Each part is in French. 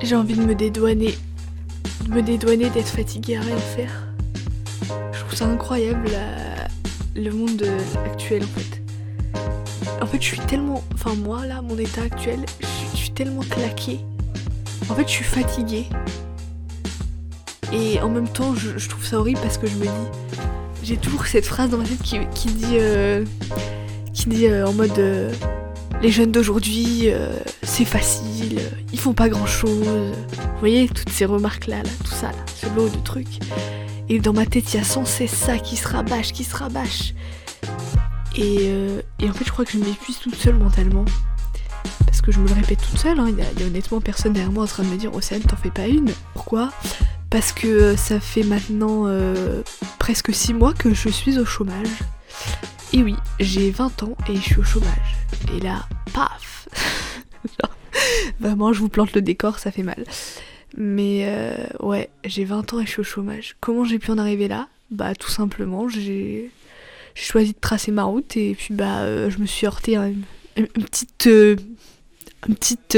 j'ai envie de me dédouaner. De me dédouaner d'être fatiguée à rien faire. Je trouve ça incroyable le monde actuel en fait. En fait, je suis tellement. Enfin, moi là, mon état actuel, je suis tellement claquée. En fait, je suis fatiguée. Et en même temps, je, trouve ça horrible parce que je me dis. J'ai toujours cette phrase dans ma tête qui, dit. Euh, qui dit euh, en mode. Euh, les jeunes d'aujourd'hui, c'est facile, ils font pas grand chose. Vous voyez, toutes ces remarques-là, là, tout ça, ce lot de trucs. Et dans ma tête, il y a sans cesse ça qui se rabâche, qui se rabâche. Et, en fait, je crois que je m'épuise toute seule mentalement. Parce que je me le répète toute seule, hein. il, y a, honnêtement personne derrière moi en train de me dire Océane, t'en fais pas une. Pourquoi? Parce que ça fait maintenant presque 6 mois que je suis au chômage. Et oui, j'ai 20 ans et je suis au chômage. Et là, paf Vraiment, je vous plante le décor, ça fait mal. Mais euh, ouais, j'ai 20 ans et je suis au chômage. Comment j'ai pu en arriver là? Bah tout simplement, j'ai choisi de tracer ma route et puis bah euh, je me suis heurté à une, petite, euh, une petite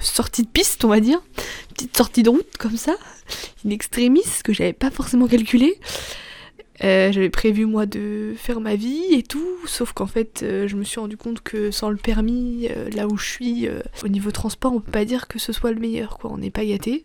sortie de piste, on va dire. Une petite sortie de route comme ça. Une extrémiste que j'avais pas forcément calculé. Euh, j'avais prévu moi de faire ma vie et tout, sauf qu'en fait euh, je me suis rendu compte que sans le permis, euh, là où je suis, au niveau transport, on peut pas dire que ce soit le meilleur, quoi, on n'est pas gâté.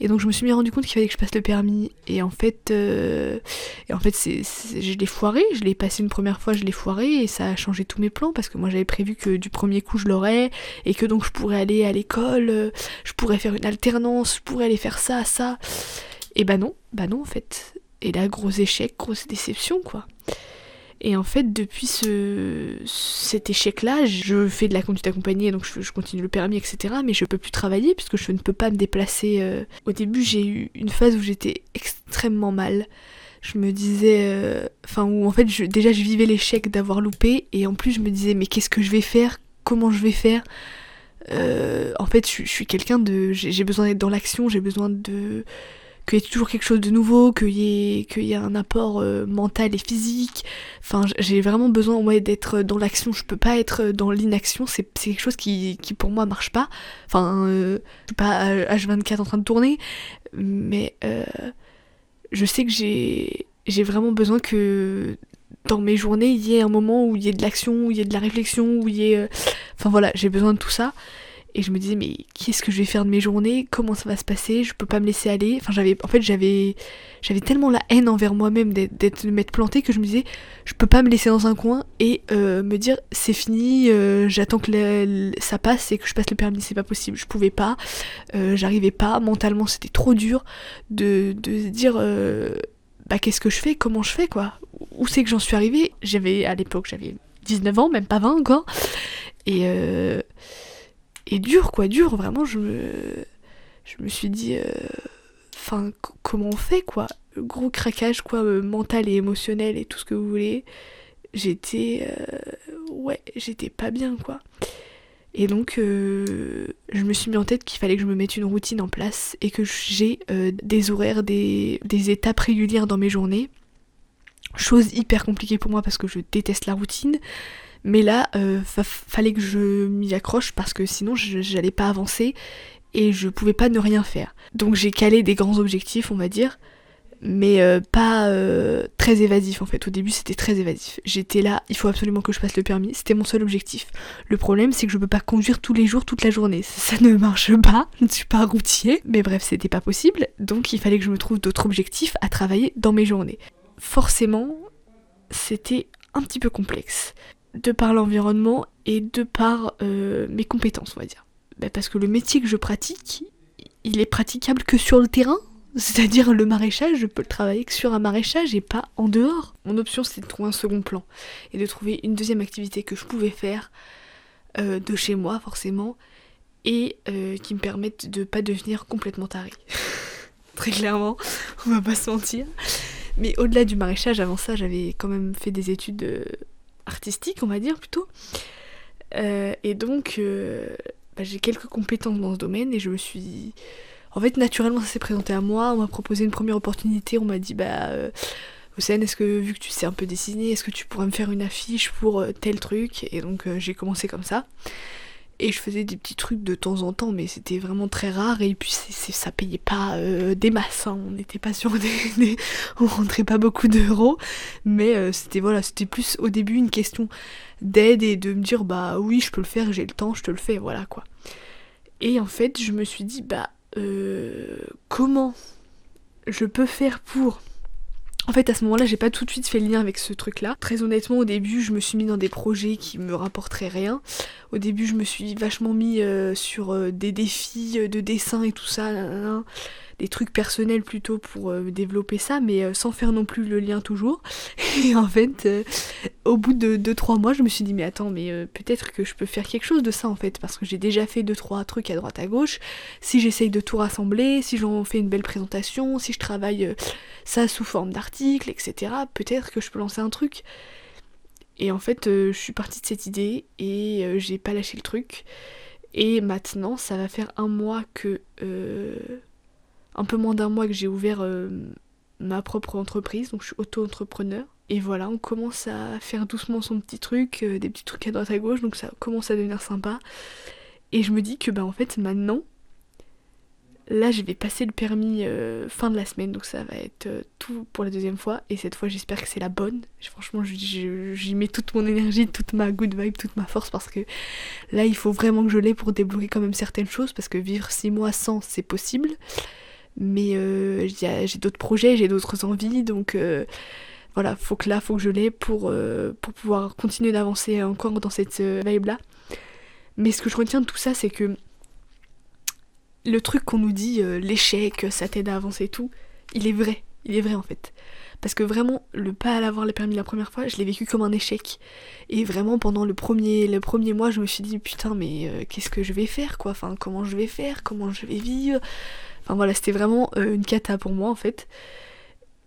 Et donc je me suis mis rendu compte qu'il fallait que je passe le permis. Et en fait, et en fait je l'ai foiré, je l'ai passé une première fois, je l'ai foiré et ça a changé tous mes plans parce que moi j'avais prévu que du premier coup je l'aurais et que donc je pourrais aller à l'école, je pourrais faire une alternance, je pourrais aller faire ça, ça. Et bah non, bah non en fait. Et là, gros échec, grosse déception, quoi. Et en fait, depuis ce, cet échec-là, je fais de la conduite accompagnée, donc je, continue le permis, etc. Mais je peux plus travailler puisque je ne peux pas me déplacer. Euh. Au début, j'ai eu une phase où j'étais extrêmement mal. Je me disais, euh, enfin, où en fait, déjà, je vivais l'échec d'avoir loupé, et en plus, je me disais, mais qu'est-ce que je vais faire? Comment je vais faire? Euh, En fait, je, je suis quelqu'un de, j'ai besoin d'être dans l'action, j'ai besoin de qu'il y ait toujours quelque chose de nouveau, qu'il y ait, y ait un apport euh, mental et physique. Enfin, j'ai vraiment besoin ouais, d'être dans l'action. Je peux pas être dans l'inaction. C'est, quelque chose qui, qui, pour moi marche pas. Enfin, euh, je suis pas H24 en train de tourner, mais euh, je sais que j'ai, j'ai vraiment besoin que dans mes journées, il y ait un moment où il y ait de l'action, où il y ait de la réflexion, où il y ait... Enfin voilà, j'ai besoin de tout ça. Et je me disais, mais qu'est-ce que je vais faire de mes journées? Comment ça va se passer? Je peux pas me laisser aller. Enfin, j'avais, en fait, j'avais, j'avais tellement la haine envers moi-même d'être, de m'être plantée que je me disais, je peux pas me laisser dans un coin et euh, me dire, c'est fini, euh, j'attends que ça passe et que je passe le permis. C'est pas possible. Je pouvais pas, euh, j'arrivais pas. Mentalement, c'était trop dur de, dire, bah, qu'est-ce que je fais? Comment je fais, quoi? Où c'est que j'en suis arrivée? J'avais, à l'époque, j'avais 19 ans, même pas 20 encore. Et et dur quoi, dur, vraiment je me, suis dit, euh, enfin comment on fait quoi, gros craquage quoi, euh, mental et émotionnel et tout ce que vous voulez, j'étais, euh, ouais, j'étais pas bien quoi. Et donc je me suis mis en tête qu'il fallait que je me mette une routine en place et que j'ai des horaires, des, des étapes régulières dans mes journées. Chose hyper compliquée pour moi parce que je déteste la routine. Mais là, euh, fallait que je m'y accroche parce que sinon j'allais pas avancer et je pouvais pas ne rien faire. Donc j'ai calé des grands objectifs, on va dire, mais euh, pas euh, très évasif en fait. Au début c'était très évasif. J'étais là, il faut absolument que je passe le permis, c'était mon seul objectif. Le problème c'est que je peux pas conduire tous les jours, toute la journée. Ça, ne marche pas, je ne suis pas routier. Mais bref, c'était pas possible, donc il fallait que je me trouve d'autres objectifs à travailler dans mes journées. Forcément, c'était un petit peu complexe de par l'environnement et de par euh, mes compétences, on va dire. Bah, parce que le métier que je pratique, il est praticable que sur le terrain. C'est-à-dire le maraîchage, je peux le travailler que sur un maraîchage et pas en dehors. Mon option c'était de trouver un second plan et de trouver une deuxième activité que je pouvais faire euh, de chez moi forcément et euh, qui me permette de pas devenir complètement taré. Très clairement, on va pas se mentir. Mais au-delà du maraîchage, avant ça, j'avais quand même fait des études artistique, on va dire plutôt. Euh, et donc, euh, bah, j'ai quelques compétences dans ce domaine et je me suis. En fait, naturellement, ça s'est présenté à moi. On m'a proposé une première opportunité. On m'a dit, bah, euh, est-ce que vu que tu sais un peu dessiner, est-ce que tu pourrais me faire une affiche pour tel truc? Et donc, j'ai commencé comme ça. Et je faisais des petits trucs de temps en temps, mais c'était vraiment très rare. Et puis ça payait pas euh, des masses. Hein. On n'était pas sur des, on rentrait pas beaucoup d'euros. Mais euh, c'était voilà, c'était plus au début une question d'aide et de me dire bah oui, je peux le faire, j'ai le temps, je te le fais, voilà quoi. Et en fait, je me suis dit bah euh, comment je peux faire pour en fait, à ce moment-là, j'ai pas tout de suite fait le lien avec ce truc-là. Très honnêtement, au début, je me suis mis dans des projets qui me rapporteraient rien. Au début, je me suis vachement mis euh, sur euh, des défis de dessin et tout ça trucs personnels plutôt pour euh, développer ça, mais euh, sans faire non plus le lien toujours. Et en fait, euh, au bout de 2-3 mois, je me suis dit, mais attends, mais peut-être que je peux faire quelque chose de ça en fait, parce que j'ai déjà fait 2-3 trucs à droite à gauche. Si j'essaye de tout rassembler, si j'en fais une belle présentation, si je travaille ça sous forme d'article, etc., peut-être que je peux lancer un truc. Et en fait, je suis partie de cette idée et j'ai pas lâché le truc. Et maintenant, ça va faire un mois que un peu moins d'un mois que j'ai ouvert euh, ma propre entreprise, donc je suis auto-entrepreneur. Et voilà, on commence à faire doucement son petit truc, euh, des petits trucs à droite à gauche, donc ça commence à devenir sympa. Et je me dis que bah en fait maintenant, là je vais passer le permis euh, fin de la semaine, donc ça va être tout pour la deuxième fois. Et cette fois j'espère que c'est la bonne. Franchement j'y mets toute mon énergie, toute ma good vibe, toute ma force parce que là il faut vraiment que je l'ai pour débloquer quand même certaines choses parce que vivre six mois sans c'est possible mais euh, j'ai d'autres projets, j'ai d'autres envies, donc euh, voilà, faut que là, faut que je l'ai pour, euh, pour pouvoir continuer d'avancer encore dans cette vibe-là. Mais ce que je retiens de tout ça, c'est que le truc qu'on nous dit, l'échec, ça t'aide à avancer et tout, il est vrai, il est vrai en fait. Parce que vraiment, le pas à l'avoir le permis la première fois, je l'ai vécu comme un échec. Et vraiment, pendant le premier, le premier mois, je me suis dit, putain, mais qu'est-ce que je vais faire, quoi? Enfin, comment je vais faire? Comment je vais vivre? Enfin voilà, c'était vraiment euh, une cata pour moi en fait.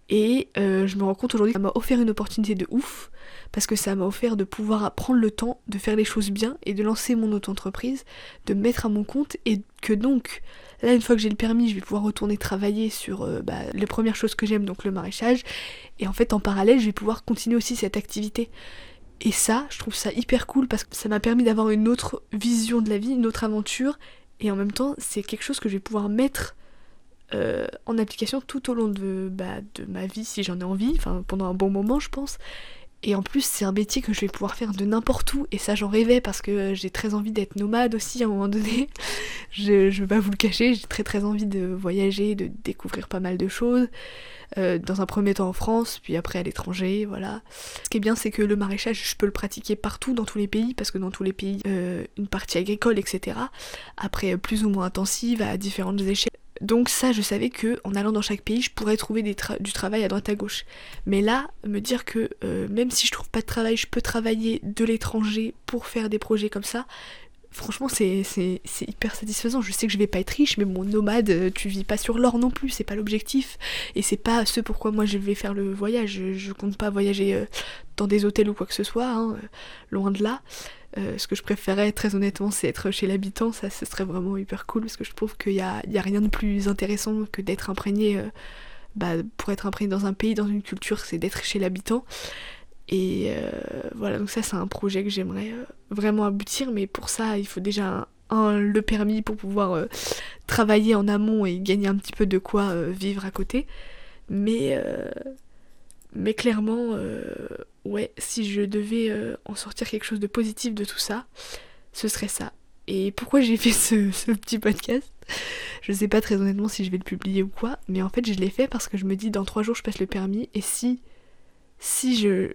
Et euh, je me rends compte aujourd'hui que ça m'a offert une opportunité de ouf, parce que ça m'a offert de pouvoir prendre le temps de faire les choses bien et de lancer mon auto-entreprise, de mettre à mon compte, et que donc, là, une fois que j'ai le permis, je vais pouvoir retourner travailler sur euh, bah, les premières choses que j'aime, donc le maraîchage, et en fait, en parallèle, je vais pouvoir continuer aussi cette activité. Et ça, je trouve ça hyper cool parce que ça m'a permis d'avoir une autre vision de la vie, une autre aventure, et en même temps, c'est quelque chose que je vais pouvoir mettre euh, en application tout au long de, bah, de ma vie si j'en ai envie, enfin pendant un bon moment je pense. Et en plus c'est un métier que je vais pouvoir faire de n'importe où et ça j'en rêvais parce que euh, j'ai très envie d'être nomade aussi à un moment donné. je, je vais pas vous le cacher, j'ai très très envie de voyager, de découvrir pas mal de choses. Euh, dans un premier temps en France, puis après à l'étranger, voilà. Ce qui est bien, c'est que le maraîchage, je peux le pratiquer partout dans tous les pays, parce que dans tous les pays, une partie agricole, etc. Après, plus ou moins intensive, à différentes échelles. Donc ça, je savais que en allant dans chaque pays, je pourrais trouver du travail à droite à gauche. Mais là, me dire que euh, même si je trouve pas de travail, je peux travailler de l'étranger pour faire des projets comme ça, franchement, c'est hyper satisfaisant. Je sais que je vais pas être riche, mais mon nomade, euh, tu vis pas sur l'or non plus, c'est pas l'objectif. Et c'est pas ce pourquoi moi je vais faire le voyage. Je, compte pas voyager euh, dans des hôtels ou quoi que ce soit, hein, loin de là. Euh, ce que je préférais très honnêtement c'est être chez l'habitant, ça ce serait vraiment hyper cool parce que je trouve qu'il n'y a, y a, rien de plus intéressant que d'être imprégné, euh, bah, pour être imprégné dans un pays, dans une culture, c'est d'être chez l'habitant. Et euh, voilà, donc ça c'est un projet que j'aimerais vraiment aboutir, mais pour ça il faut déjà le permis pour pouvoir travailler en amont et gagner un petit peu de quoi vivre à côté. Mais mais clairement, euh, ouais, si je devais euh, en sortir quelque chose de positif de tout ça, ce serait ça. Et pourquoi j'ai fait ce, petit podcast? Je sais pas très honnêtement si je vais le publier ou quoi, mais en fait je l'ai fait parce que je me dis dans trois jours je passe le permis et si, si je,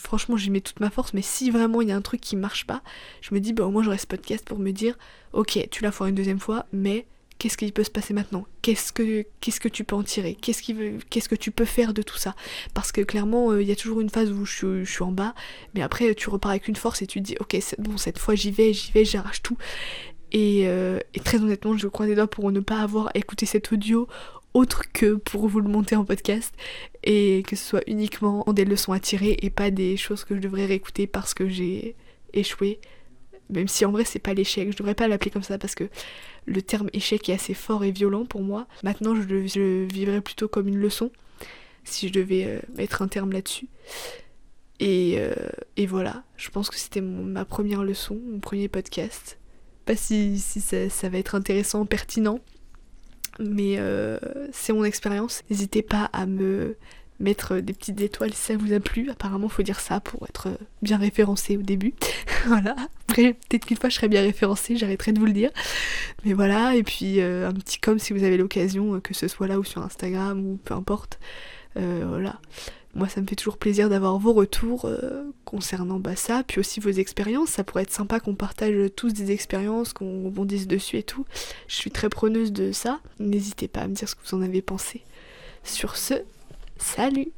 franchement j'y mets toute ma force, mais si vraiment il y a un truc qui marche pas, je me dis bah au moins j'aurai ce podcast pour me dire ok tu la feras une deuxième fois, mais qu'est-ce qui peut se passer maintenant? Qu'est-ce que qu'est-ce que tu peux en tirer? Qu'est-ce qui qu'est-ce que tu peux faire de tout ça? Parce que clairement, euh, il y a toujours une phase où je, suis en bas, mais après tu repars avec une force et tu te dis ok bon cette fois j'y vais, j'y vais, j'arrache tout. Euh, et, très honnêtement, je crois des doigts pour ne pas avoir écouté cet audio autre que pour vous le monter en podcast et que ce soit uniquement des leçons à tirer et pas des choses que je devrais réécouter parce que j'ai échoué même si en vrai c'est pas l'échec, je devrais pas l'appeler comme ça parce que le terme échec est assez fort et violent pour moi. Maintenant je le, vivrais plutôt comme une leçon, si je devais euh, mettre un terme là-dessus. Et, et voilà, je pense que c'était ma première leçon, mon premier podcast. Pas si, si ça, ça, va être intéressant, pertinent, mais c'est mon expérience. N'hésitez pas à me mettre des petites étoiles si ça vous a plu. Apparemment, faut dire ça pour être bien référencé au début. voilà. Après, peut-être qu'une fois je serai bien référencé, j'arrêterai de vous le dire. Mais voilà, et puis un petit com si vous avez l'occasion, que ce soit là ou sur Instagram ou peu importe. voilà. Moi, ça me fait toujours plaisir d'avoir vos retours concernant bah, ça, puis aussi vos expériences. Ça pourrait être sympa qu'on partage tous des expériences, qu'on rebondisse dessus et tout. Je suis très preneuse de ça. N'hésitez pas à me dire ce que vous en avez pensé. Sur ce, salut